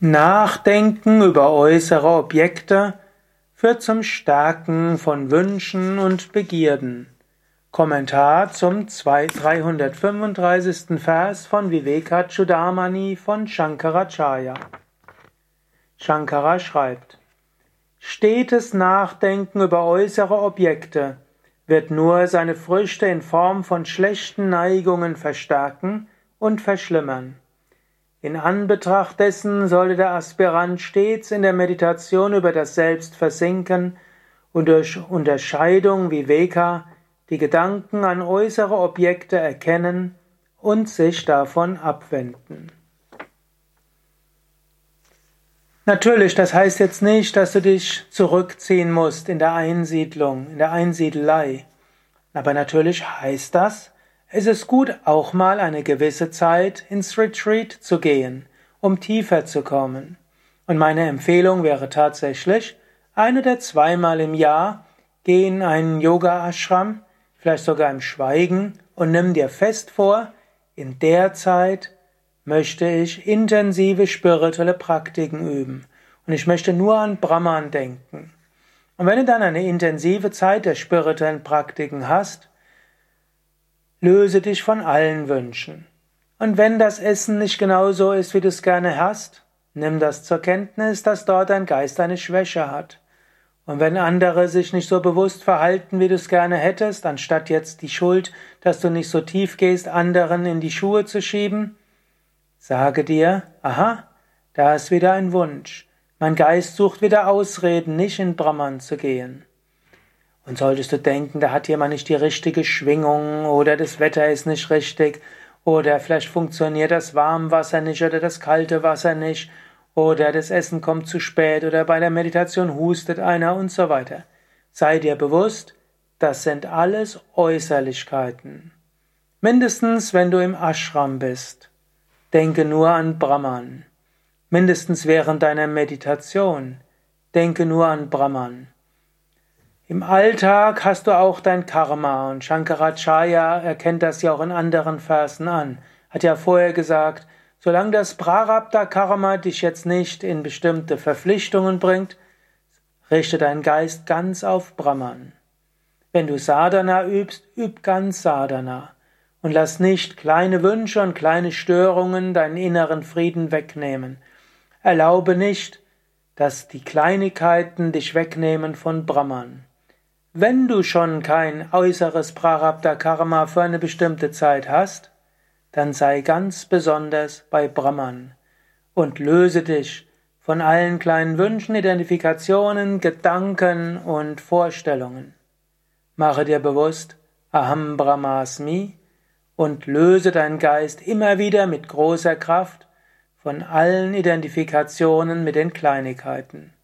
Nachdenken über äußere Objekte führt zum Stärken von Wünschen und Begierden. Kommentar zum 335. Vers von Vivekachudamani von Shankaracharya. Shankara schreibt, Stetes Nachdenken über äußere Objekte wird nur seine Früchte in Form von schlechten Neigungen verstärken und verschlimmern. In Anbetracht dessen sollte der Aspirant stets in der Meditation über das Selbst versinken und durch Unterscheidung wie Veka die Gedanken an äußere Objekte erkennen und sich davon abwenden. Natürlich, das heißt jetzt nicht, dass du dich zurückziehen musst in der Einsiedlung, in der Einsiedelei. Aber natürlich heißt das, es ist gut, auch mal eine gewisse Zeit ins Retreat zu gehen, um tiefer zu kommen. Und meine Empfehlung wäre tatsächlich, ein oder zweimal im Jahr geh in einen Yoga-Ashram, vielleicht sogar im Schweigen, und nimm dir fest vor, in der Zeit möchte ich intensive spirituelle Praktiken üben. Und ich möchte nur an Brahman denken. Und wenn du dann eine intensive Zeit der spirituellen Praktiken hast, Löse dich von allen Wünschen. Und wenn das Essen nicht genau so ist, wie du es gerne hast, nimm das zur Kenntnis, dass dort dein Geist eine Schwäche hat. Und wenn andere sich nicht so bewusst verhalten, wie du es gerne hättest, anstatt jetzt die Schuld, dass du nicht so tief gehst, anderen in die Schuhe zu schieben, sage dir, aha, da ist wieder ein Wunsch. Mein Geist sucht wieder Ausreden, nicht in Brahman zu gehen. Und solltest du denken, da hat jemand nicht die richtige Schwingung oder das Wetter ist nicht richtig oder vielleicht funktioniert das Warmwasser nicht oder das kalte Wasser nicht oder das Essen kommt zu spät oder bei der Meditation hustet einer und so weiter. Sei dir bewusst, das sind alles Äußerlichkeiten. Mindestens wenn du im Ashram bist. Denke nur an Brahman. Mindestens während deiner Meditation. Denke nur an Brahman. Im Alltag hast du auch dein Karma und Shankaracharya erkennt das ja auch in anderen Versen an. Hat ja vorher gesagt, solange das Prarabdha Karma dich jetzt nicht in bestimmte Verpflichtungen bringt, richte deinen Geist ganz auf Brahman. Wenn du Sadhana übst, üb ganz Sadhana und lass nicht kleine Wünsche und kleine Störungen deinen inneren Frieden wegnehmen. Erlaube nicht, dass die Kleinigkeiten dich wegnehmen von Brahman. Wenn du schon kein äußeres Prarabdha Karma für eine bestimmte Zeit hast, dann sei ganz besonders bei Brahman und löse dich von allen kleinen Wünschen, Identifikationen, Gedanken und Vorstellungen. Mache dir bewusst, Aham Brahmasmi und löse deinen Geist immer wieder mit großer Kraft von allen Identifikationen mit den Kleinigkeiten.